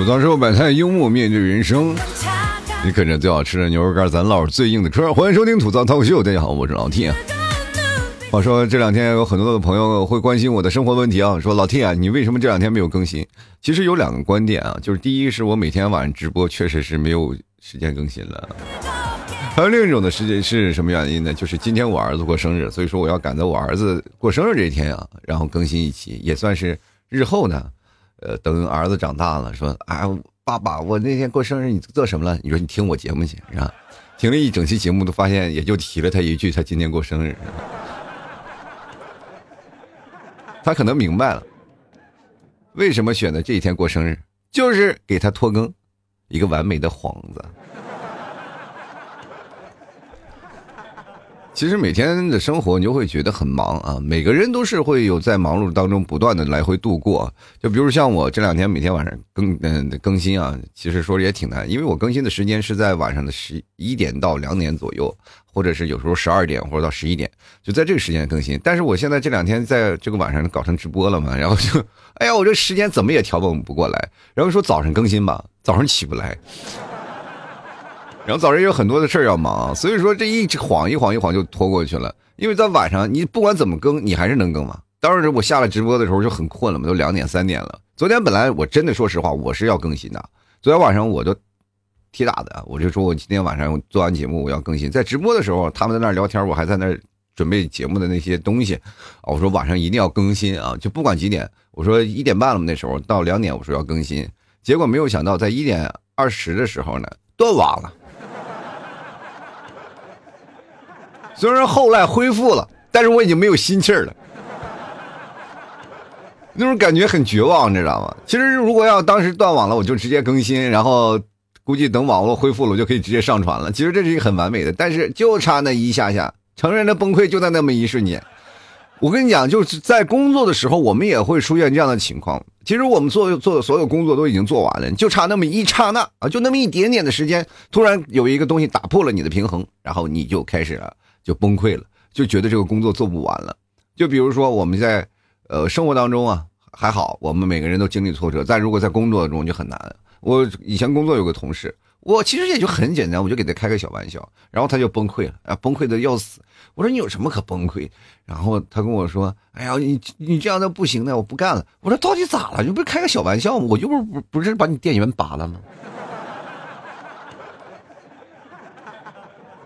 吐槽社会百态，幽默面对人生。你啃着最好吃的牛肉干，咱唠着最硬的嗑。欢迎收听吐槽脱口秀，大家好，我是老 T 啊。话说这两天有很多的朋友会关心我的生活问题啊，说老 T 啊，你为什么这两天没有更新？其实有两个观点啊，就是第一是我每天晚上直播确实是没有时间更新了，还有另一种的时间是什么原因呢？就是今天我儿子过生日，所以说我要赶在我儿子过生日这一天啊，然后更新一期，也算是日后呢，呃，等儿子长大了，说啊。爸爸，我那天过生日，你做什么了？你说你听我节目去，是吧？听了一整期节目，都发现也就提了他一句，他今天过生日。他可能明白了，为什么选择这一天过生日，就是给他拖更，一个完美的幌子。其实每天的生活你就会觉得很忙啊，每个人都是会有在忙碌当中不断的来回度过。就比如像我这两天每天晚上更嗯更新啊，其实说也挺难，因为我更新的时间是在晚上的十一点到两点左右，或者是有时候十二点或者到十一点，就在这个时间更新。但是我现在这两天在这个晚上搞成直播了嘛，然后就哎呀，我这时间怎么也调整不过来，然后说早上更新吧，早上起不来。然后早上有很多的事儿要忙，所以说这一晃一晃一晃就拖过去了。因为在晚上，你不管怎么更，你还是能更嘛。当时我下了直播的时候就很困了嘛，都两点三点了。昨天本来我真的说实话，我是要更新的。昨天晚上我都铁打的，我就说我今天晚上做完节目我要更新。在直播的时候，他们在那聊天，我还在那准备节目的那些东西。我说晚上一定要更新啊，就不管几点。我说一点半了，那时候到两点我说要更新，结果没有想到在一点二十的时候呢断网了。虽然后来恢复了，但是我已经没有心气儿了，那种感觉很绝望，你知道吗？其实如果要当时断网了，我就直接更新，然后估计等网络恢复了，我就可以直接上传了。其实这是一个很完美的，但是就差那一下下，成人的崩溃就在那么一瞬间。我跟你讲，就是在工作的时候，我们也会出现这样的情况。其实我们做做的所有工作都已经做完了，就差那么一刹那啊，就那么一点点的时间，突然有一个东西打破了你的平衡，然后你就开始了。就崩溃了，就觉得这个工作做不完了。就比如说我们在呃生活当中啊还好，我们每个人都经历挫折，但如果在工作中就很难。我以前工作有个同事，我其实也就很简单，我就给他开个小玩笑，然后他就崩溃了，啊崩溃的要死。我说你有什么可崩溃？然后他跟我说：“哎呀，你你这样的不行的，我不干了。”我说到底咋了？你不是开个小玩笑吗？我就不不不是把你电源拔了吗？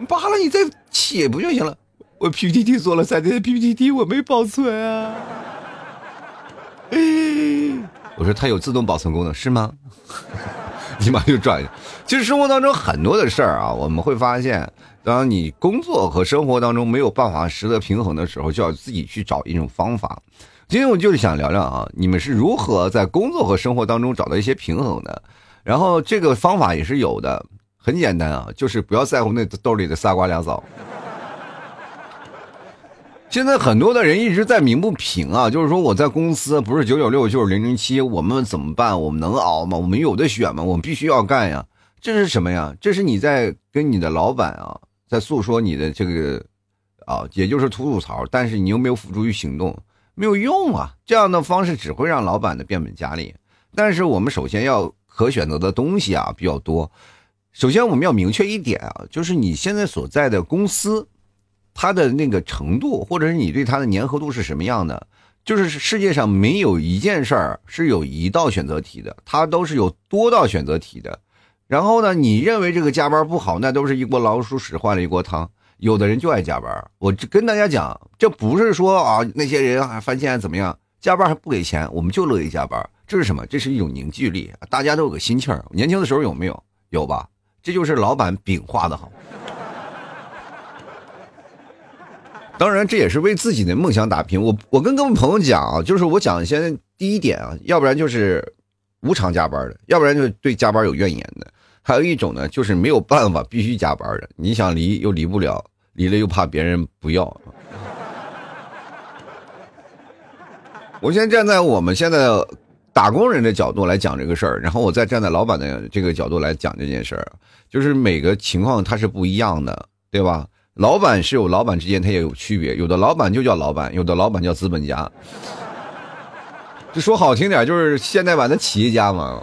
扒了你再写不就行了？我 PPT 做了三天，PPT 我没保存啊。我说它有自动保存功能是吗？立马就转。其实生活当中很多的事儿啊，我们会发现，当你工作和生活当中没有办法实得平衡的时候，就要自己去找一种方法。今天我就是想聊聊啊，你们是如何在工作和生活当中找到一些平衡的？然后这个方法也是有的。很简单啊，就是不要在乎那兜里的仨瓜俩枣。现在很多的人一直在鸣不平啊，就是说我在公司不是九九六就是零零七，我们怎么办？我们能熬吗？我们有的选吗？我们必须要干呀！这是什么呀？这是你在跟你的老板啊，在诉说你的这个啊，也就是吐吐槽，但是你又没有付诸于行动，没有用啊！这样的方式只会让老板的变本加厉。但是我们首先要可选择的东西啊比较多。首先，我们要明确一点啊，就是你现在所在的公司，它的那个程度，或者是你对它的粘合度是什么样的？就是世界上没有一件事儿是有一道选择题的，它都是有多道选择题的。然后呢，你认为这个加班不好，那都是一锅老鼠屎换了一锅汤。有的人就爱加班，我跟大家讲，这不是说啊那些人啊翻现怎么样，加班还不给钱，我们就乐意加班。这是什么？这是一种凝聚力，大家都有个心气儿。年轻的时候有没有？有吧？这就是老板饼画的好，当然这也是为自己的梦想打拼。我我跟各位朋友讲啊，就是我讲先第一点啊，要不然就是无偿加班的，要不然就是对加班有怨言的，还有一种呢，就是没有办法必须加班的。你想离又离不了，离了又怕别人不要。我先站在我们现在。打工人的角度来讲这个事儿，然后我再站在老板的这个角度来讲这件事儿，就是每个情况它是不一样的，对吧？老板是有老板之间他也有区别，有的老板就叫老板，有的老板叫资本家。就说好听点，就是现代版的企业家嘛。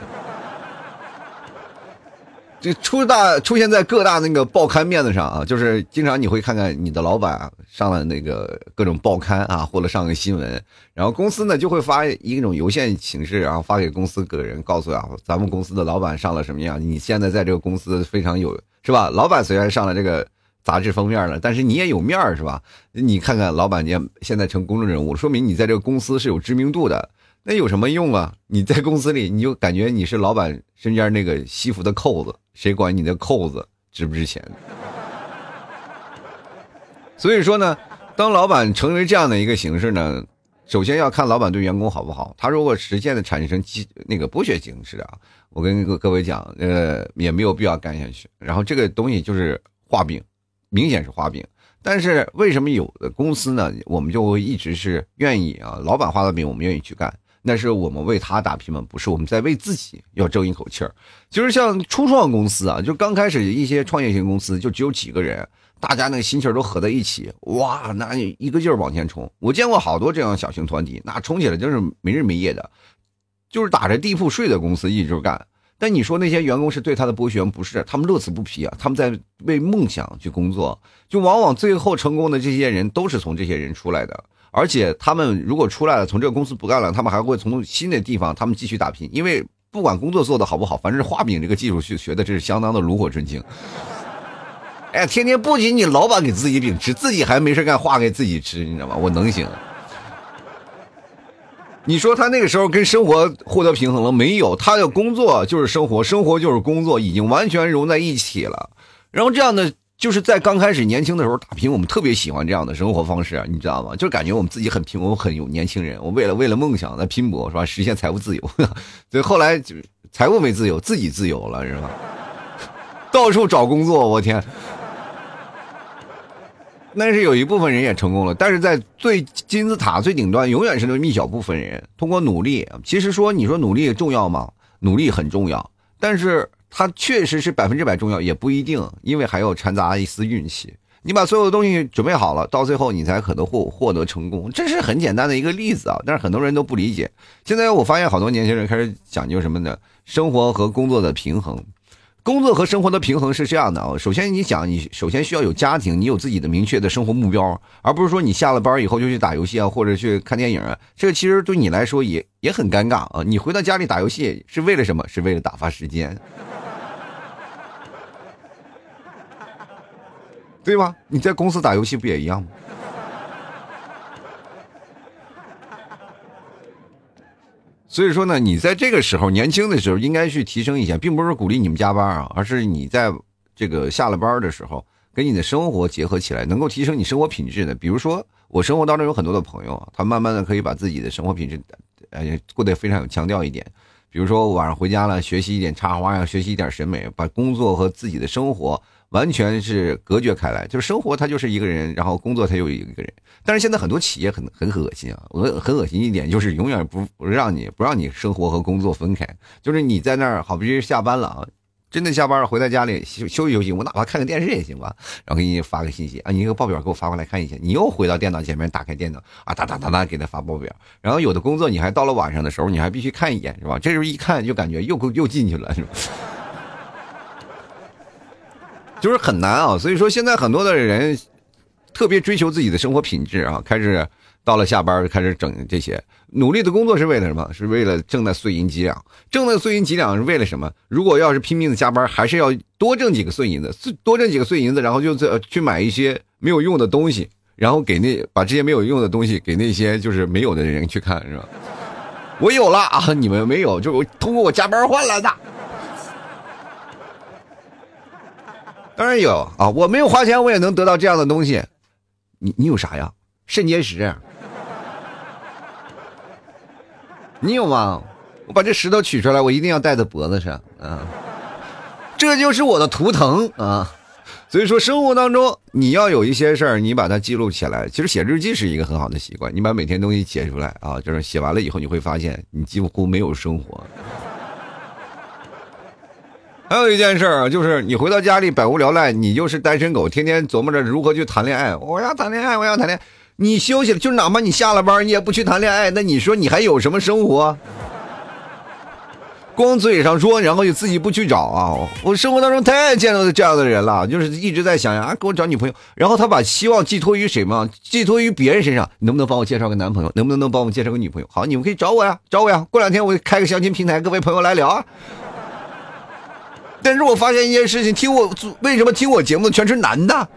这出大出现在各大那个报刊面子上啊，就是经常你会看看你的老板上了那个各种报刊啊，或者上个新闻，然后公司呢就会发一种邮件形式，然后发给公司个人，告诉啊，咱们公司的老板上了什么样，你现在在这个公司非常有是吧？老板虽然上了这个杂志封面了，但是你也有面是吧？你看看老板，你现在成公众人物，说明你在这个公司是有知名度的。那有什么用啊？你在公司里，你就感觉你是老板身边那个西服的扣子，谁管你的扣子值不值钱？所以说呢，当老板成为这样的一个形式呢，首先要看老板对员工好不好。他如果实现的产生机那个剥削形式啊，我跟各各位讲，呃，也没有必要干下去。然后这个东西就是画饼，明显是画饼。但是为什么有的公司呢，我们就会一直是愿意啊，老板画的饼，我们愿意去干。那是我们为他打拼吗？不是，我们在为自己要争一口气儿。就是像初创公司啊，就刚开始一些创业型公司，就只有几个人，大家那个心气儿都合在一起，哇，那一个劲儿往前冲。我见过好多这样小型团体，那冲起来就是没日没夜的，就是打着地铺睡的公司一直干。但你说那些员工是对他的剥削，不是，他们乐此不疲啊，他们在为梦想去工作。就往往最后成功的这些人，都是从这些人出来的。而且他们如果出来了，从这个公司不干了，他们还会从新的地方，他们继续打拼。因为不管工作做的好不好，反正是画饼这个技术学学的这是相当的炉火纯青。哎，天天不仅你老板给自己饼吃，自己还没事干画给自己吃，你知道吗？我能行？你说他那个时候跟生活获得平衡了没有？他的工作就是生活，生活就是工作，已经完全融在一起了。然后这样的。就是在刚开始年轻的时候打拼，我们特别喜欢这样的生活方式，你知道吗？就感觉我们自己很拼，我们很有年轻人，我为了为了梦想在拼搏，是吧？实现财务自由，所以后来就财务没自由，自己自由了，是吧？到处找工作，我天！但是有一部分人也成功了，但是在最金字塔最顶端，永远是那么一小部分人通过努力。其实说你说努力重要吗？努力很重要，但是。它确实是百分之百重要，也不一定，因为还要掺杂一丝运气。你把所有的东西准备好了，到最后你才可能获获得成功。这是很简单的一个例子啊，但是很多人都不理解。现在我发现好多年轻人开始讲究什么呢？生活和工作的平衡。工作和生活的平衡是这样的啊，首先你想，你首先需要有家庭，你有自己的明确的生活目标，而不是说你下了班以后就去打游戏啊，或者去看电影啊。这个其实对你来说也也很尴尬啊。你回到家里打游戏是为了什么？是为了打发时间。对吧？你在公司打游戏不也一样吗？所以说呢，你在这个时候年轻的时候应该去提升一下，并不是鼓励你们加班啊，而是你在这个下了班的时候，跟你的生活结合起来，能够提升你生活品质的。比如说，我生活当中有很多的朋友，他慢慢的可以把自己的生活品质，呃，过得非常有腔调一点。比如说晚上回家了，学习一点插花呀，学习一点审美，把工作和自己的生活。完全是隔绝开来，就是生活他就是一个人，然后工作他又一个人。但是现在很多企业很很恶心啊，恶很恶心一点就是永远不不让你不让你生活和工作分开，就是你在那儿好比如下班了啊，真的下班了回到家里休休息休息，我哪怕看个电视也行吧，然后给你发个信息啊，你一个报表给我发过来看一下，你又回到电脑前面打开电脑啊哒哒哒哒给他发报表，然后有的工作你还到了晚上的时候你还必须看一眼是吧？这时候一看就感觉又又进去了是吧？就是很难啊，所以说现在很多的人特别追求自己的生活品质啊，开始到了下班开始整这些努力的工作是为了什么？是为了挣那碎银几两，挣那碎银几两是为了什么？如果要是拼命的加班，还是要多挣几个碎银子，多挣几个碎银子，然后就去买一些没有用的东西，然后给那把这些没有用的东西给那些就是没有的人去看，是吧？我有了啊，你们没有，就我通过我加班换来的。当然有啊，我没有花钱，我也能得到这样的东西。你你有啥呀？肾结石？你有吗？我把这石头取出来，我一定要戴在脖子上啊！这就是我的图腾啊！所以说，生活当中你要有一些事儿，你把它记录起来。其实写日记是一个很好的习惯，你把每天东西写出来啊，就是写完了以后，你会发现你几乎没有生活。还有一件事儿啊，就是你回到家里百无聊赖，你就是单身狗，天天琢磨着如何去谈恋爱。我要谈恋爱，我要谈恋爱。你休息了，就哪怕你下了班，你也不去谈恋爱，那你说你还有什么生活？光嘴上说，然后就自己不去找啊！我生活当中太见到这样的人了，就是一直在想呀，给我找女朋友，然后他把希望寄托于谁吗？寄托于别人身上，能不能帮我介绍个男朋友？能不能能帮我介绍个女朋友？好，你们可以找我呀，找我呀！过两天我开个相亲平台，各位朋友来聊啊！但是我发现一件事情，听我为什么听我节目的全是男的？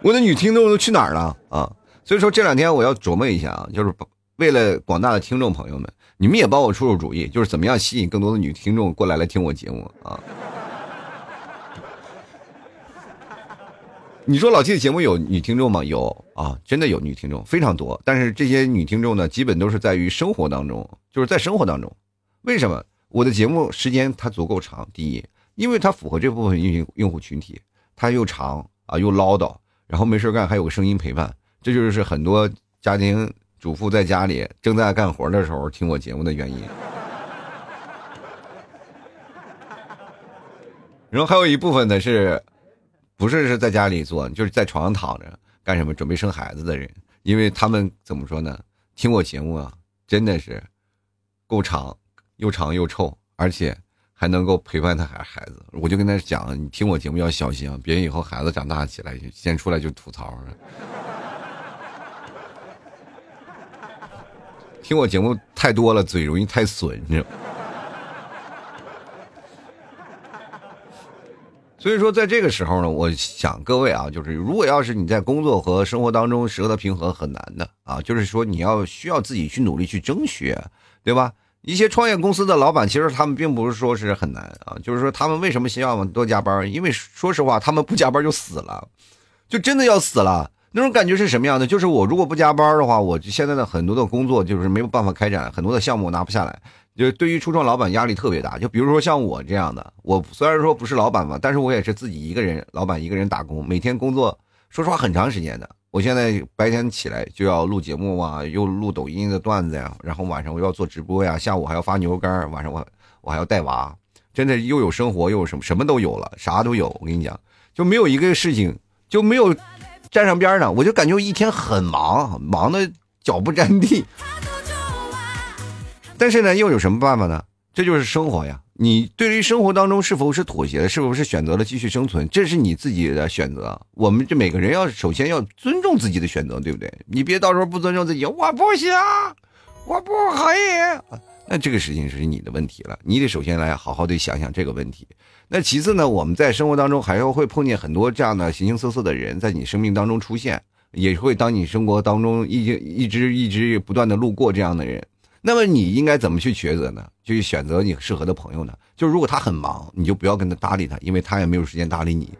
我的女听众都去哪儿了啊？所以说这两天我要琢磨一下啊，就是为了广大的听众朋友们，你们也帮我出出主意，就是怎么样吸引更多的女听众过来来听我节目啊？你说老 T 的节目有女听众吗？有啊，真的有女听众，非常多。但是这些女听众呢，基本都是在于生活当中，就是在生活当中。为什么我的节目时间它足够长？第一，因为它符合这部分用用户群体，它又长啊又唠叨，然后没事干还有个声音陪伴。这就是很多家庭主妇在家里正在干活的时候听我节目的原因。然后还有一部分呢是，不是是在家里做，就是在床上躺着干什么，准备生孩子的人，因为他们怎么说呢？听我节目啊，真的是够长，又长又臭，而且还能够陪伴他孩孩子。我就跟他讲，你听我节目要小心啊，别以后孩子长大起来先出来就吐槽。听我节目太多了，嘴容易太损，你知道。所以说，在这个时候呢，我想各位啊，就是如果要是你在工作和生活当中舍得平衡，很难的啊。就是说，你要需要自己去努力去争取，对吧？一些创业公司的老板，其实他们并不是说是很难啊，就是说他们为什么希望多加班？因为说实话，他们不加班就死了，就真的要死了。那种感觉是什么样的？就是我如果不加班的话，我现在的很多的工作就是没有办法开展，很多的项目拿不下来。就对于初创老板压力特别大。就比如说像我这样的，我虽然说不是老板嘛，但是我也是自己一个人，老板一个人打工，每天工作，说实话很长时间的。我现在白天起来就要录节目啊，又录抖音的段子呀，然后晚上我要做直播呀，下午还要发牛肉干，晚上我我还要带娃，真的又有生活又有什么什么都有了，啥都有。我跟你讲，就没有一个事情就没有。站上边呢，我就感觉一天很忙，忙的脚不沾地。但是呢，又有什么办法呢？这就是生活呀。你对于生活当中是否是妥协，是否是选择了继续生存，这是你自己的选择。我们这每个人要首先要尊重自己的选择，对不对？你别到时候不尊重自己，我不行，我不可以。那这个事情是你的问题了，你得首先来好好的想想这个问题。那其次呢，我们在生活当中还要会碰见很多这样的形形色色的人，在你生命当中出现，也会当你生活当中一一直一直不断的路过这样的人。那么你应该怎么去抉择呢？就去选择你适合的朋友呢？就如果他很忙，你就不要跟他搭理他，因为他也没有时间搭理你。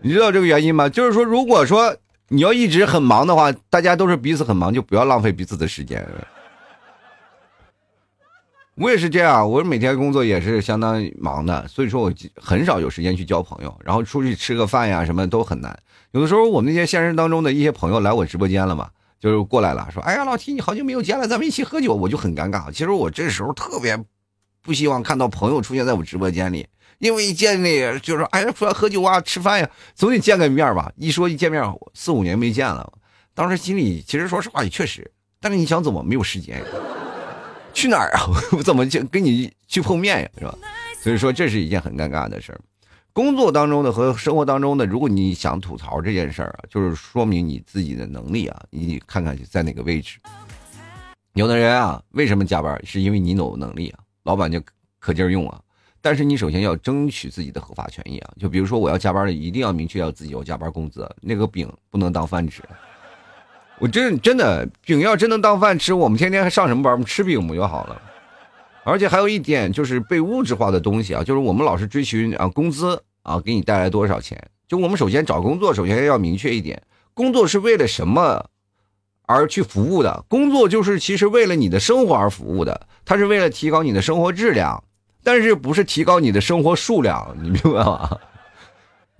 你知道这个原因吗？就是说，如果说你要一直很忙的话，大家都是彼此很忙，就不要浪费彼此的时间。我也是这样，我每天工作也是相当忙的，所以说我很少有时间去交朋友，然后出去吃个饭呀，什么都很难。有的时候我们那些现实当中的一些朋友来我直播间了嘛，就是过来了，说：“哎呀，老提你好久没有见了，咱们一起喝酒。”我就很尴尬。其实我这时候特别不希望看到朋友出现在我直播间里，因为一见面就说：“哎呀，出来喝酒啊，吃饭呀，总得见个面吧。”一说一见面，四五年没见了，当时心里其实说实话也确实，但是你想怎么没有时间？去哪儿啊？我怎么就跟你去碰面呀？是吧？所以说这是一件很尴尬的事儿。工作当中的和生活当中的，如果你想吐槽这件事儿啊，就是说明你自己的能力啊，你看看在哪个位置。有的人啊，为什么加班？是因为你有能力啊，老板就可劲儿用啊。但是你首先要争取自己的合法权益啊。就比如说我要加班了，一定要明确要自己有加班工资，那个饼不能当饭吃。我真真的饼要真能当饭吃，我们天天还上什么班？我们吃饼不就好了？而且还有一点就是被物质化的东西啊，就是我们老是追寻啊工资啊给你带来多少钱。就我们首先找工作，首先要明确一点，工作是为了什么而去服务的？工作就是其实为了你的生活而服务的，它是为了提高你的生活质量，但是不是提高你的生活数量，你明白吗？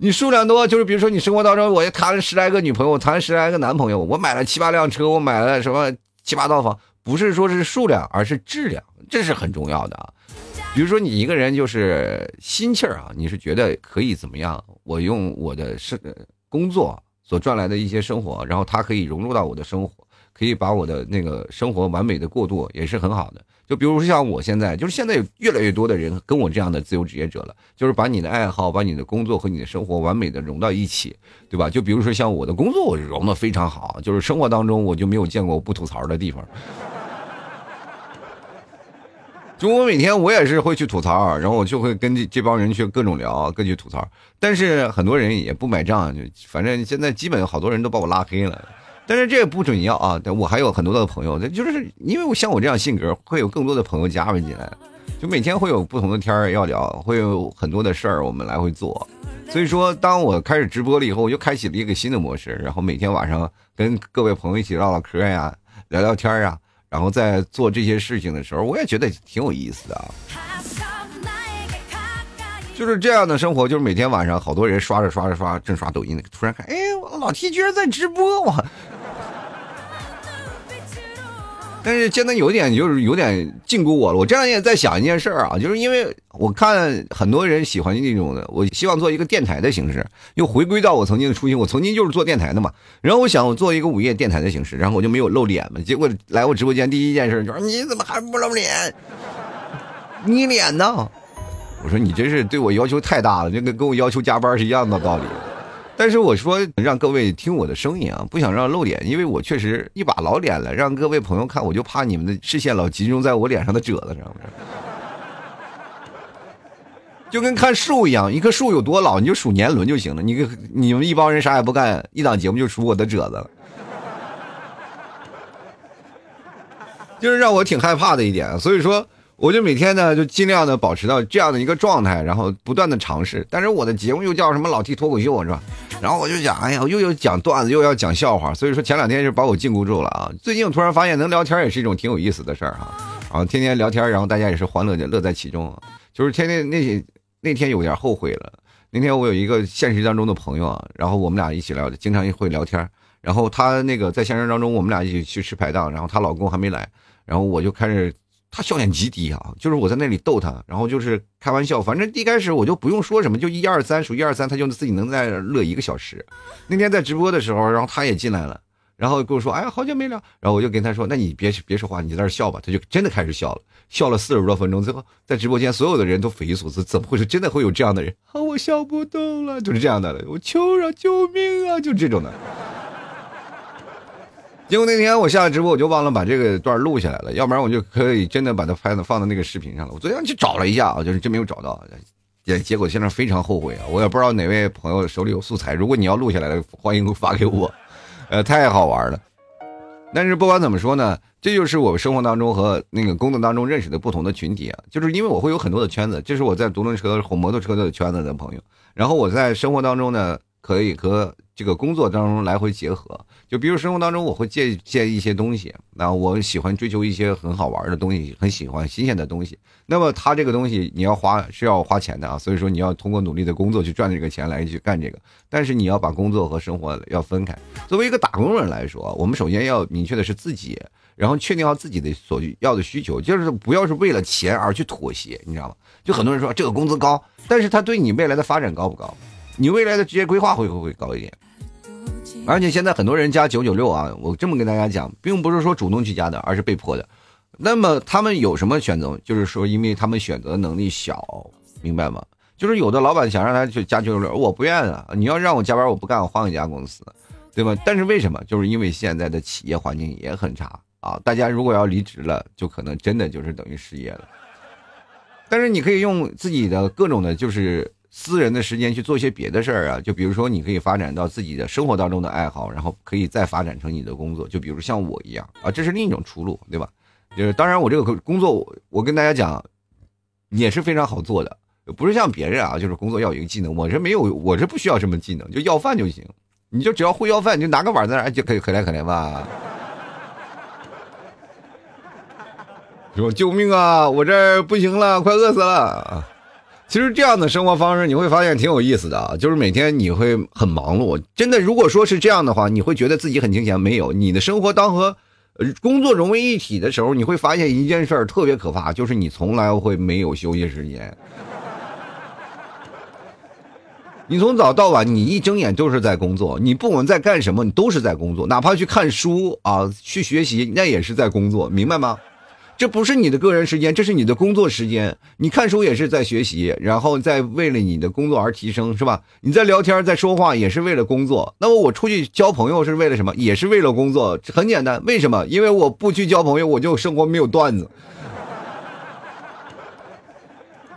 你数量多，就是比如说你生活当中，我谈了十来个女朋友，谈了十来个男朋友，我买了七八辆车，我买了什么七八套房，不是说是数量，而是质量，这是很重要的。比如说你一个人就是心气儿啊，你是觉得可以怎么样？我用我的是工作所赚来的一些生活，然后它可以融入到我的生活，可以把我的那个生活完美的过渡，也是很好的。就比如说像我现在，就是现在有越来越多的人跟我这样的自由职业者了，就是把你的爱好、把你的工作和你的生活完美的融到一起，对吧？就比如说像我的工作，我融的非常好，就是生活当中我就没有见过不吐槽的地方。就我每天我也是会去吐槽，然后我就会跟这这帮人去各种聊，各去吐槽。但是很多人也不买账，就反正现在基本好多人都把我拉黑了。但是这也不准要啊！我还有很多的朋友，就是因为我像我这样性格，会有更多的朋友加入进来，就每天会有不同的天儿要聊，会有很多的事儿我们来回做。所以说，当我开始直播了以后，我又开启了一个新的模式，然后每天晚上跟各位朋友一起唠唠嗑呀，聊聊天呀。然后在做这些事情的时候，我也觉得挺有意思的啊，就是这样的生活，就是每天晚上好多人刷着刷着刷，正刷抖音呢，突然看，哎，老 T 居然在直播我！但是现在有点就是有点禁锢我了。我这两天也在想一件事儿啊，就是因为我看很多人喜欢那种的，我希望做一个电台的形式，又回归到我曾经的初心。我曾经就是做电台的嘛。然后我想我做一个午夜电台的形式，然后我就没有露脸嘛。结果来我直播间第一件事就是你怎么还不露脸？你脸呢？我说你这是对我要求太大了，就跟跟我要求加班是一样的道理。但是我说让各位听我的声音啊，不想让露脸，因为我确实一把老脸了，让各位朋友看，我就怕你们的视线老集中在我脸上的褶子上面。就跟看树一样，一棵树有多老，你就数年轮就行了。你你们一帮人啥也不干，一档节目就数我的褶子了，就是让我挺害怕的一点。所以说。我就每天呢，就尽量的保持到这样的一个状态，然后不断的尝试。但是我的节目又叫什么老 T 脱口秀是吧？然后我就想，哎呀，又要讲段子，又要讲笑话，所以说前两天就把我禁锢住了啊。最近我突然发现能聊天也是一种挺有意思的事儿哈，然后天天聊天，然后大家也是欢乐的乐在其中。就是天天那那天有点后悔了。那天我有一个现实当中的朋友啊，然后我们俩一起聊，经常会聊天。然后她那个在现实当中，我们俩一起去吃排档，然后她老公还没来，然后我就开始。他笑点极低啊，就是我在那里逗他，然后就是开玩笑，反正一开始我就不用说什么，就一二三数一二三，他就自己能在乐一个小时。那天在直播的时候，然后他也进来了，然后跟我说：“哎呀，好久没聊。”然后我就跟他说：“那你别别说话，你在那笑吧。”他就真的开始笑了，笑了四十多分钟，最后在直播间所有的人都匪夷所思，怎么会是真的会有这样的人？啊，我笑不动了，就是这样的，我求饶，救命啊，就这种的。结果那天我下了直播，我就忘了把这个段录下来了，要不然我就可以真的把它拍的放到那个视频上了。我昨天去找了一下啊，就是真没有找到，结结果现在非常后悔啊！我也不知道哪位朋友手里有素材，如果你要录下来了，欢迎发给我，呃，太好玩了。但是不管怎么说呢，这就是我生活当中和那个工作当中认识的不同的群体啊，就是因为我会有很多的圈子，这是我在独轮车和摩托车的圈子的朋友，然后我在生活当中呢，可以和这个工作当中来回结合。就比如生活当中，我会借借一些东西，那我喜欢追求一些很好玩的东西，很喜欢新鲜的东西。那么他这个东西你要花是要花钱的啊，所以说你要通过努力的工作去赚这个钱来去干这个。但是你要把工作和生活要分开。作为一个打工人来说，我们首先要明确的是自己，然后确定好自己的所要的需求，就是不要是为了钱而去妥协，你知道吗？就很多人说这个工资高，但是他对你未来的发展高不高？你未来的职业规划会不会高一点？而且现在很多人加九九六啊，我这么跟大家讲，并不是说主动去加的，而是被迫的。那么他们有什么选择？就是说，因为他们选择能力小，明白吗？就是有的老板想让他去加九九六，我不愿啊。你要让我加班，我不干，我换一家公司，对吧？但是为什么？就是因为现在的企业环境也很差啊。大家如果要离职了，就可能真的就是等于失业了。但是你可以用自己的各种的，就是。私人的时间去做一些别的事儿啊，就比如说你可以发展到自己的生活当中的爱好，然后可以再发展成你的工作。就比如像我一样啊，这是另一种出路，对吧？就是当然我这个工作，我跟大家讲也是非常好做的，不是像别人啊，就是工作要有一个技能，我这没有，我这不需要什么技能，就要饭就行。你就只要会要饭，你就拿个碗在那就可以可怜可怜吧。说救命啊，我这不行了，快饿死了。其实这样的生活方式你会发现挺有意思的啊，就是每天你会很忙碌。真的，如果说是这样的话，你会觉得自己很清闲。没有，你的生活当和工作融为一体的时候，你会发现一件事儿特别可怕，就是你从来会没有休息时间。你从早到晚，你一睁眼都是在工作，你不管在干什么，你都是在工作，哪怕去看书啊，去学习，那也是在工作，明白吗？这不是你的个人时间，这是你的工作时间。你看书也是在学习，然后在为了你的工作而提升，是吧？你在聊天，在说话，也是为了工作。那么我出去交朋友是为了什么？也是为了工作。很简单，为什么？因为我不去交朋友，我就生活没有段子。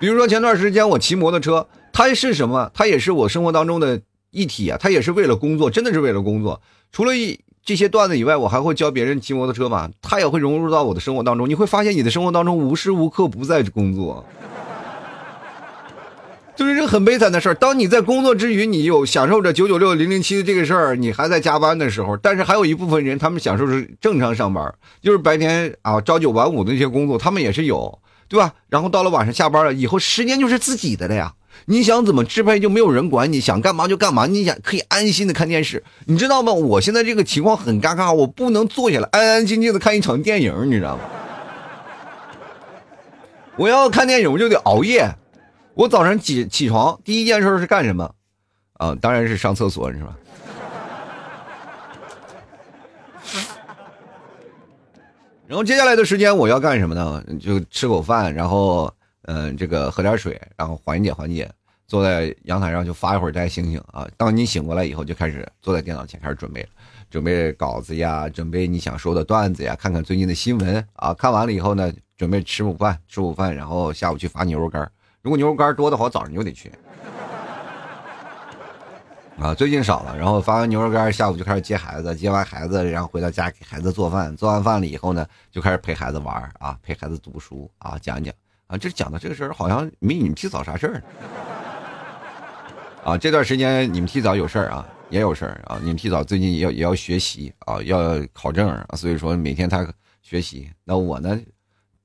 比如说前段时间我骑摩托车，它是什么？它也是我生活当中的一体啊，它也是为了工作，真的是为了工作。除了一。这些段子以外，我还会教别人骑摩托车嘛，他也会融入到我的生活当中。你会发现，你的生活当中无时无刻不在工作，就是这个很悲惨的事儿。当你在工作之余，你有享受着九九六零零七的这个事儿，你还在加班的时候，但是还有一部分人，他们享受是正常上班，就是白天啊朝九晚五的那些工作，他们也是有，对吧？然后到了晚上下班了以后，时间就是自己的了呀。你想怎么支配就没有人管你，想干嘛就干嘛。你想可以安心的看电视，你知道吗？我现在这个情况很尴尬，我不能坐下来安安静静的看一场电影，你知道吗？我要看电影，我就得熬夜。我早上起起床第一件事是干什么？啊，当然是上厕所，是吧？然后接下来的时间我要干什么呢？就吃口饭，然后。嗯，这个喝点水，然后缓解缓解，坐在阳台上就发一会儿呆，醒醒啊！当你醒过来以后，就开始坐在电脑前开始准备，准备稿子呀，准备你想说的段子呀，看看最近的新闻啊。看完了以后呢，准备吃午饭，吃午饭，然后下午去发牛肉干。如果牛肉干多的话，早上就得去。啊，最近少了。然后发完牛肉干，下午就开始接孩子，接完孩子，然后回到家给孩子做饭，做完饭了以后呢，就开始陪孩子玩啊，陪孩子读书啊，讲讲。啊，这讲的这个事儿好像没你们提早啥事儿啊！这段时间你们提早有事儿啊，也有事儿啊。你们提早最近也要也要学习啊，要考证啊，所以说每天他学习。那我呢，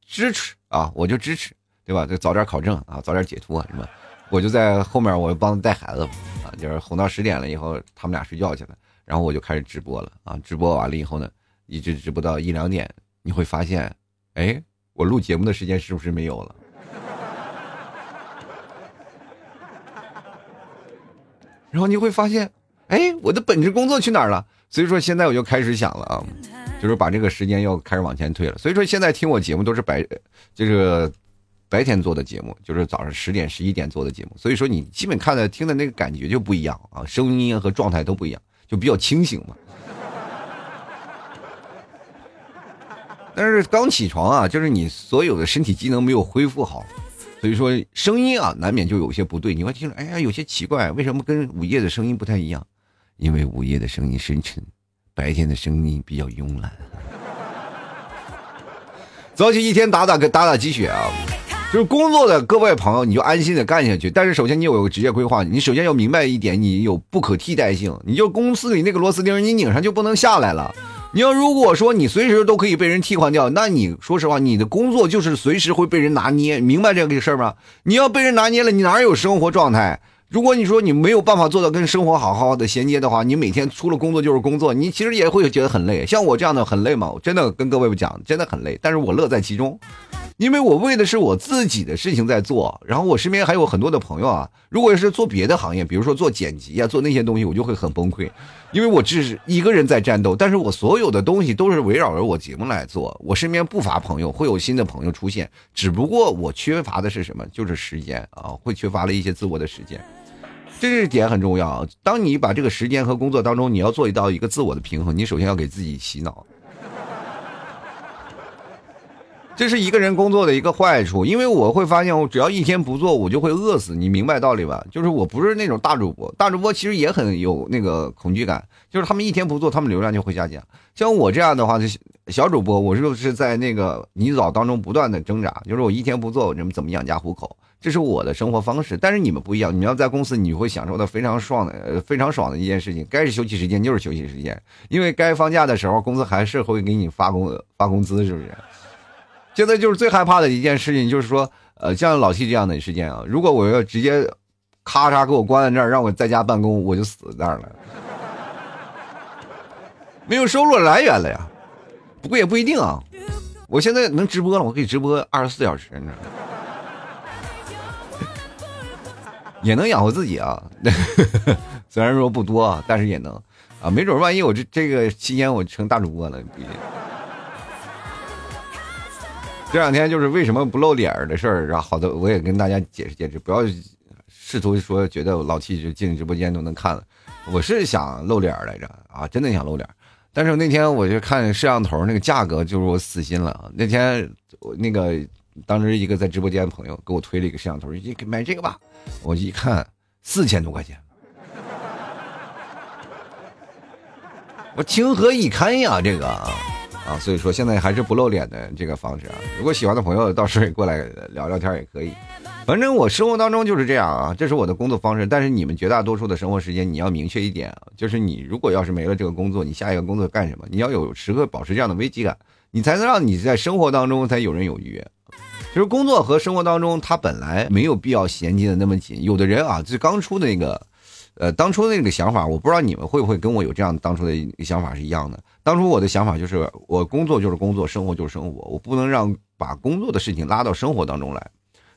支持啊，我就支持，对吧？就早点考证啊，早点解脱什么？我就在后面，我就帮他带孩子啊，就是哄到十点了以后，他们俩睡觉去了，然后我就开始直播了啊。直播完了以后呢，一直直播到一两点，你会发现，哎。我录节目的时间是不是没有了？然后你会发现，哎，我的本职工作去哪儿了？所以说现在我就开始想了啊，就是把这个时间要开始往前推了。所以说现在听我节目都是白，就是白天做的节目，就是早上十点、十一点做的节目。所以说你基本看的、听的那个感觉就不一样啊，声音和状态都不一样，就比较清醒嘛。但是刚起床啊，就是你所有的身体机能没有恢复好，所以说声音啊难免就有些不对。你会听着，哎呀，有些奇怪，为什么跟午夜的声音不太一样？因为午夜的声音深沉，白天的声音比较慵懒。早起一天打打打打鸡血啊，就是工作的各位朋友，你就安心的干下去。但是首先你有个职业规划，你首先要明白一点，你有不可替代性，你就公司里那个螺丝钉，你拧上就不能下来了。你要如果说你随时都可以被人替换掉，那你说实话，你的工作就是随时会被人拿捏，明白这个事儿吗？你要被人拿捏了，你哪有生活状态？如果你说你没有办法做到跟生活好好的衔接的话，你每天除了工作就是工作，你其实也会觉得很累。像我这样的很累吗？真的跟各位讲，真的很累，但是我乐在其中。因为我为的是我自己的事情在做，然后我身边还有很多的朋友啊。如果是做别的行业，比如说做剪辑啊，做那些东西，我就会很崩溃，因为我只是一个人在战斗。但是我所有的东西都是围绕着我节目来做。我身边不乏朋友，会有新的朋友出现，只不过我缺乏的是什么？就是时间啊，会缺乏了一些自我的时间。这是点很重要。当你把这个时间和工作当中，你要做到一个自我的平衡，你首先要给自己洗脑。这是一个人工作的一个坏处，因为我会发现，我只要一天不做，我就会饿死。你明白道理吧？就是我不是那种大主播，大主播其实也很有那个恐惧感，就是他们一天不做，他们流量就会下降。像我这样的话，就小主播，我就是在那个泥沼当中不断的挣扎，就是我一天不做，我怎么怎么养家糊口，这是我的生活方式。但是你们不一样，你要在公司，你会享受到非常爽的、非常爽的一件事情。该是休息时间就是休息时间，因为该放假的时候，公司还是会给你发工发工资，是不是？现在就是最害怕的一件事情，就是说，呃，像老七这样的事件啊，如果我要直接咔嚓给我关在这儿，让我在家办公，我就死那儿了，没有收入来源了呀。不过也不一定啊，我现在能直播了，我可以直播二十四小时，你知道吗？也能养活自己啊。虽然说不多，但是也能啊。没准万一我这这个期间我成大主播了，毕竟。这两天就是为什么不露脸的事儿，然后好的我也跟大家解释解释，不要试图说觉得老七就进直播间都能看了。我是想露脸来着啊，真的想露脸。但是那天我就看摄像头那个价格，就是我死心了。那天我那个当时一个在直播间的朋友给我推了一个摄像头，你买这个吧。我一看四千多块钱，我情何以堪呀？这个啊，所以说现在还是不露脸的这个方式啊。如果喜欢的朋友到时候也过来聊聊天也可以。反正我生活当中就是这样啊，这是我的工作方式。但是你们绝大多数的生活时间，你要明确一点啊，就是你如果要是没了这个工作，你下一个工作干什么？你要有时刻保持这样的危机感，你才能让你在生活当中才有人有余。其实工作和生活当中，它本来没有必要衔接的那么紧。有的人啊，就刚出那个，呃，当初那个想法，我不知道你们会不会跟我有这样当初的想法是一样的。当初我的想法就是，我工作就是工作，生活就是生活，我不能让把工作的事情拉到生活当中来。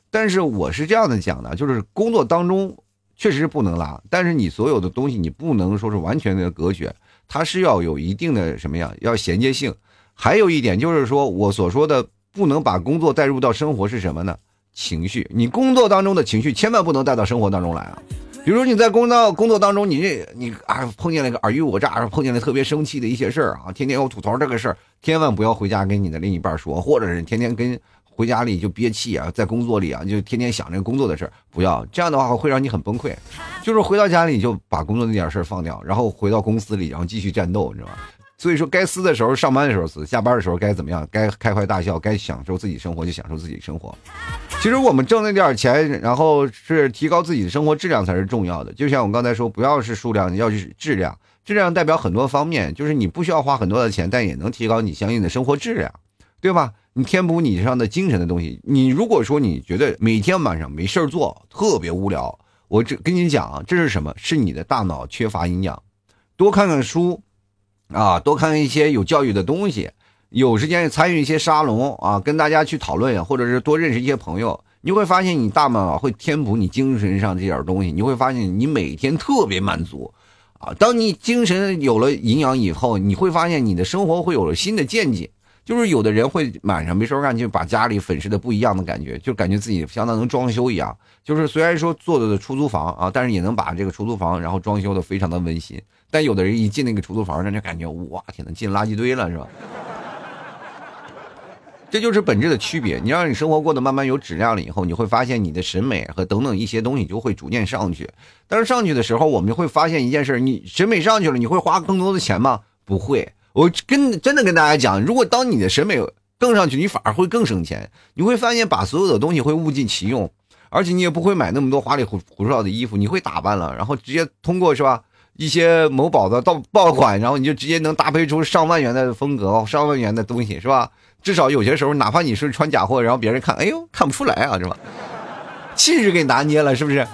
但是我是这样的讲的，就是工作当中确实是不能拉，但是你所有的东西你不能说是完全的隔绝，它是要有一定的什么呀？要衔接性。还有一点就是说我所说的不能把工作带入到生活是什么呢？情绪，你工作当中的情绪千万不能带到生活当中来啊。比如你在工作工作当中，你这你啊碰见了一个尔虞我诈，碰见了特别生气的一些事儿啊，天天要吐槽这个事儿，千万不要回家跟你的另一半说，或者是天天跟。回家里就憋气啊，在工作里啊就天天想这个工作的事儿，不要这样的话会让你很崩溃。就是回到家里你就把工作那点事儿放掉，然后回到公司里，然后继续战斗，你知道吗？所以说该撕的时候上班的时候撕，下班的时候该怎么样？该开怀大笑，该享受自己生活就享受自己生活。其实我们挣那点钱，然后是提高自己的生活质量才是重要的。就像我刚才说，不要是数量，要是质量。质量代表很多方面，就是你不需要花很多的钱，但也能提高你相应的生活质量，对吧？你填补你上的精神的东西。你如果说你觉得每天晚上没事儿做，特别无聊，我这跟你讲，这是什么？是你的大脑缺乏营养。多看看书，啊，多看一些有教育的东西，有时间参与一些沙龙啊，跟大家去讨论，或者是多认识一些朋友，你会发现你大脑会填补你精神上这点东西，你会发现你每天特别满足，啊，当你精神有了营养以后，你会发现你的生活会有了新的见解。就是有的人会晚上没事干，就把家里粉饰的不一样的感觉，就感觉自己相当能装修一样。就是虽然说做的出租房啊，但是也能把这个出租房然后装修的非常的温馨。但有的人一进那个出租房，那就感觉哇天呐，进垃圾堆了是吧？这就是本质的区别。你让你生活过得慢慢有质量了以后，你会发现你的审美和等等一些东西就会逐渐上去。但是上去的时候，我们就会发现一件事：你审美上去了，你会花更多的钱吗？不会。我跟真的跟大家讲，如果当你的审美更上去，你反而会更省钱。你会发现，把所有的东西会物尽其用，而且你也不会买那么多花里胡胡哨的衣服，你会打扮了，然后直接通过是吧？一些某宝的到爆款，然后你就直接能搭配出上万元的风格，上万元的东西是吧？至少有些时候，哪怕你是穿假货，然后别人看，哎呦，看不出来啊，是吧？气质给拿捏了，是不是？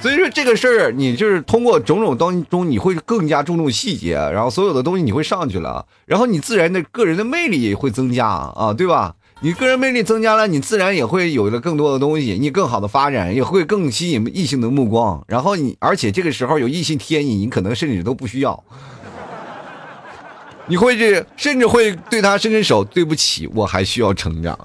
所以说这个事儿，你就是通过种种当中，你会更加注重细节，然后所有的东西你会上去了，然后你自然的个人的魅力也会增加啊，对吧？你个人魅力增加了，你自然也会有了更多的东西，你更好的发展，也会更吸引异性的目光。然后你，而且这个时候有异性贴你，你可能甚至都不需要，你会这甚至会对他伸伸手，对不起，我还需要成长。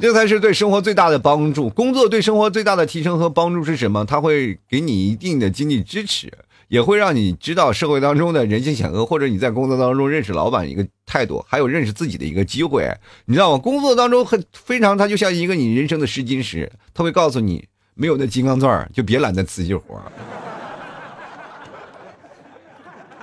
这才是对生活最大的帮助。工作对生活最大的提升和帮助是什么？它会给你一定的经济支持，也会让你知道社会当中的人性险恶，或者你在工作当中认识老板一个态度，还有认识自己的一个机会。你知道吗？工作当中很非常，它就像一个你人生的试金石，他会告诉你，没有那金刚钻就别揽那瓷器活。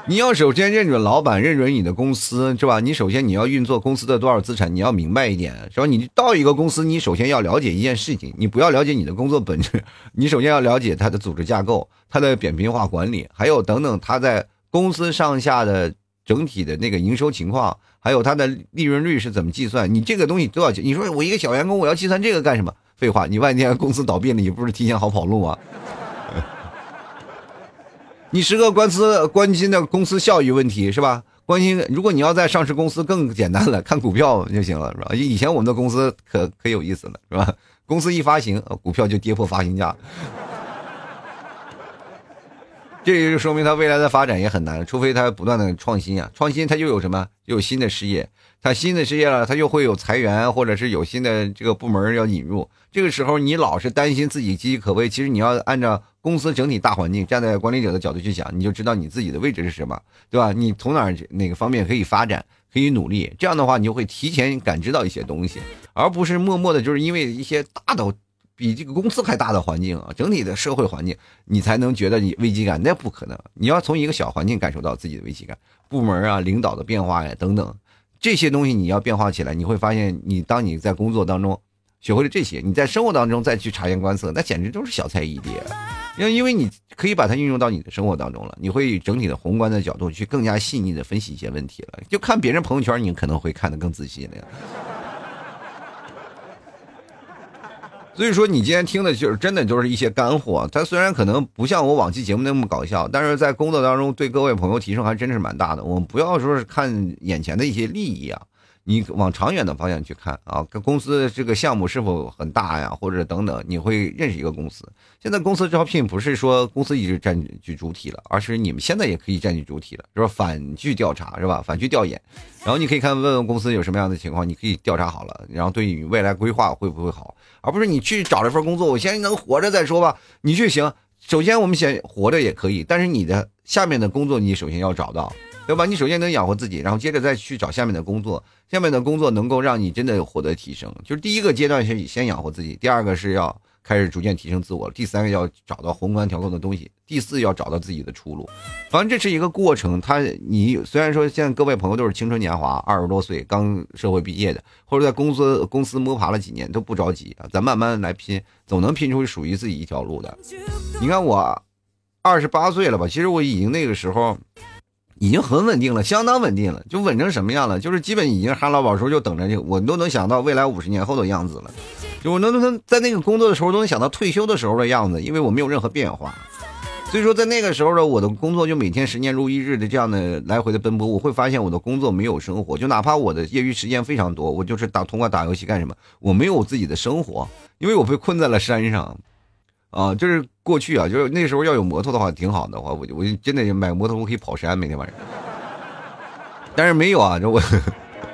你要首先认准老板，认准你的公司，是吧？你首先你要运作公司的多少资产，你要明白一点，是吧？你到一个公司，你首先要了解一件事情，你不要了解你的工作本质，你首先要了解它的组织架构、它的扁平化管理，还有等等，它在公司上下的整体的那个营收情况，还有它的利润率是怎么计算。你这个东西都要，你说我一个小员工，我要计算这个干什么？废话，你万一公司倒闭了，你不是提前好跑路吗？你时刻关司关心的公司效益问题是吧？关心，如果你要在上市公司更简单了，看股票就行了，是吧？以前我们的公司可可有意思了，是吧？公司一发行，股票就跌破发行价。这也就说明他未来的发展也很难，除非他不断的创新啊，创新他就有什么，就有新的事业，他新的事业了，他又会有裁员，或者是有新的这个部门要引入。这个时候你老是担心自己岌岌可危，其实你要按照公司整体大环境，站在管理者的角度去想，你就知道你自己的位置是什么，对吧？你从哪哪个方面可以发展，可以努力，这样的话你就会提前感知到一些东西，而不是默默的，就是因为一些大的。比这个公司还大的环境啊，整体的社会环境，你才能觉得你危机感，那不可能。你要从一个小环境感受到自己的危机感，部门啊、领导的变化呀等等，这些东西你要变化起来，你会发现，你当你在工作当中学会了这些，你在生活当中再去察言观色，那简直都是小菜一碟。因为因为你可以把它运用到你的生活当中了，你会以整体的宏观的角度去更加细腻的分析一些问题了。就看别人朋友圈，你可能会看得更仔细了呀。所以说，你今天听的就是真的就是一些干货。它虽然可能不像我往期节目那么搞笑，但是在工作当中对各位朋友提升还真是蛮大的。我们不要说是看眼前的一些利益啊。你往长远的方向去看啊，跟公司这个项目是否很大呀，或者等等，你会认识一个公司。现在公司招聘不是说公司一直占据主体了，而是你们现在也可以占据主体了，是吧？反去调查是吧？反去调研，然后你可以看问问公司有什么样的情况，你可以调查好了，然后对你未来规划会不会好，而不是你去找了份工作，我先能活着再说吧。你去行，首先我们先活着也可以，但是你的下面的工作你首先要找到。对吧？你首先能养活自己，然后接着再去找下面的工作，下面的工作能够让你真的获得提升。就是第一个阶段是先养活自己，第二个是要开始逐渐提升自我，第三个要找到宏观调控的东西，第四要找到自己的出路。反正这是一个过程。他你虽然说现在各位朋友都是青春年华，二十多岁刚社会毕业的，或者在公司公司摸爬了几年，都不着急啊，咱慢慢来拼，总能拼出属于自己一条路的。你看我二十八岁了吧？其实我已经那个时候。已经很稳定了，相当稳定了，就稳成什么样了？就是基本已经哈老宝时候就等着就我都能想到未来五十年后的样子了，就我能能在那个工作的时候都能想到退休的时候的样子，因为我没有任何变化。所以说在那个时候的我的工作就每天十年如一日的这样的来回的奔波，我会发现我的工作没有生活，就哪怕我的业余时间非常多，我就是打通过打游戏干什么，我没有自己的生活，因为我被困在了山上。啊，就是过去啊，就是那时候要有摩托的话挺好的话，我就我就真的买摩托我可以跑山，每天晚上。但是没有啊，这我，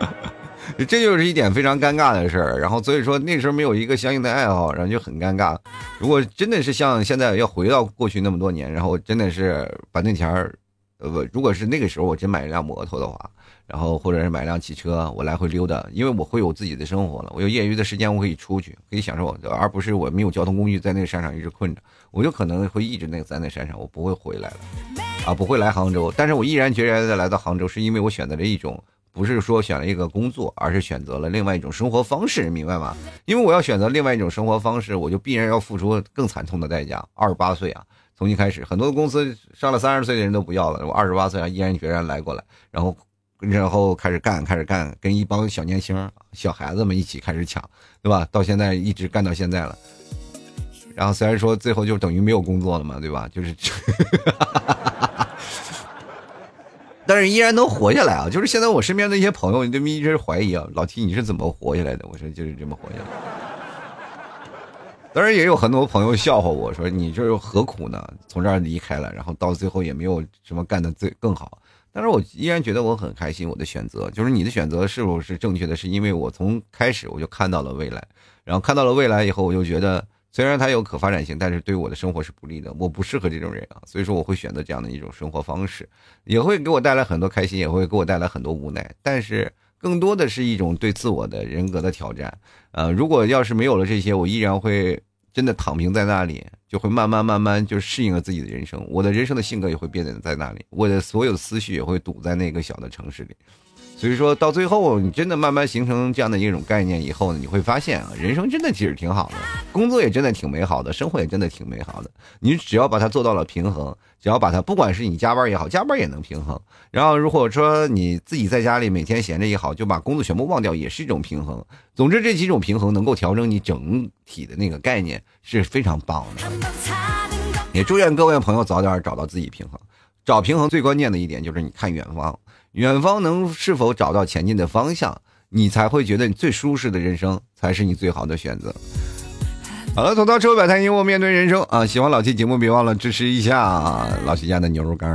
这就是一点非常尴尬的事儿。然后所以说那时候没有一个相应的爱好，然后就很尴尬。如果真的是像现在要回到过去那么多年，然后真的是把那钱儿，呃不，如果是那个时候我真买一辆摩托的话。然后或者是买辆汽车，我来回溜达，因为我会有自己的生活了，我有业余的时间，我可以出去，可以享受，而不是我没有交通工具在那个山上一直困着，我就可能会一直那个在那山上，我不会回来了，啊，不会来杭州，但是我毅然决然的来到杭州，是因为我选择了一种，不是说选了一个工作，而是选择了另外一种生活方式，明白吗？因为我要选择另外一种生活方式，我就必然要付出更惨痛的代价。二十八岁啊，重新开始，很多公司上了三十岁的人都不要了，我二十八岁啊，毅然决然来过来，然后。然后开始干，开始干，跟一帮小年轻、小孩子们一起开始抢，对吧？到现在一直干到现在了。然后虽然说最后就等于没有工作了嘛，对吧？就是，但是依然能活下来啊！就是现在我身边的一些朋友，他们一直怀疑啊，老提你是怎么活下来的？我说就是这么活下来。当然也有很多朋友笑话我说你这又何苦呢？从这儿离开了，然后到最后也没有什么干的最更好。但是我依然觉得我很开心，我的选择就是你的选择是否是正确的，是因为我从开始我就看到了未来，然后看到了未来以后，我就觉得虽然它有可发展性，但是对我的生活是不利的，我不适合这种人啊，所以说我会选择这样的一种生活方式，也会给我带来很多开心，也会给我带来很多无奈，但是更多的是一种对自我的人格的挑战。呃，如果要是没有了这些，我依然会。真的躺平在那里，就会慢慢慢慢就适应了自己的人生。我的人生的性格也会变得在那里，我的所有思绪也会堵在那个小的城市里。所以说到最后，你真的慢慢形成这样的一种概念以后呢，你会发现啊，人生真的其实挺好的，工作也真的挺美好的，生活也真的挺美好的。你只要把它做到了平衡，只要把它，不管是你加班也好，加班也能平衡。然后如果说你自己在家里每天闲着也好，就把工作全部忘掉，也是一种平衡。总之这几种平衡能够调整你整体的那个概念是非常棒的。也祝愿各位朋友早点找到自己平衡。找平衡最关键的一点就是你看远方。远方能是否找到前进的方向，你才会觉得你最舒适的人生才是你最好的选择。好了，走到车百谈，幽默面对人生啊！喜欢老七节目，别忘了支持一下老七家的牛肉干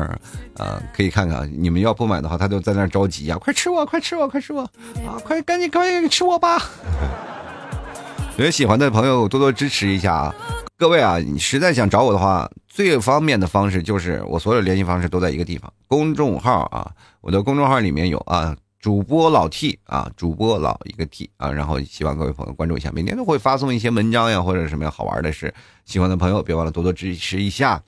啊！可以看看，你们要不买的话，他就在那着急呀！快吃我，快吃我，快吃我啊！快赶紧赶紧吃我吧！有喜欢的朋友多多支持一下啊！各位啊，你实在想找我的话，最方便的方式就是我所有联系方式都在一个地方，公众号啊，我的公众号里面有啊。主播老 T 啊，主播老一个 T 啊，然后希望各位朋友关注一下，每天都会发送一些文章呀，或者什么样好玩的事，喜欢的朋友别忘了多多支持一下。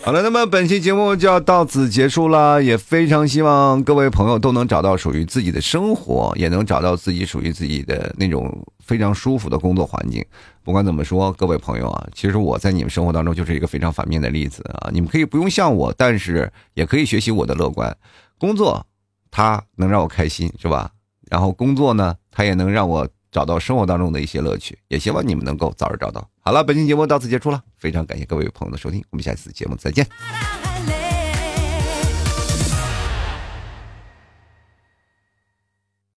好了，那么本期节目就要到此结束了，也非常希望各位朋友都能找到属于自己的生活，也能找到自己属于自己的那种非常舒服的工作环境。不管怎么说，各位朋友啊，其实我在你们生活当中就是一个非常反面的例子啊，你们可以不用像我，但是也可以学习我的乐观工作。他能让我开心，是吧？然后工作呢，他也能让我找到生活当中的一些乐趣。也希望你们能够早日找到。好了，本期节目到此结束了，非常感谢各位朋友的收听，我们下次节目再见。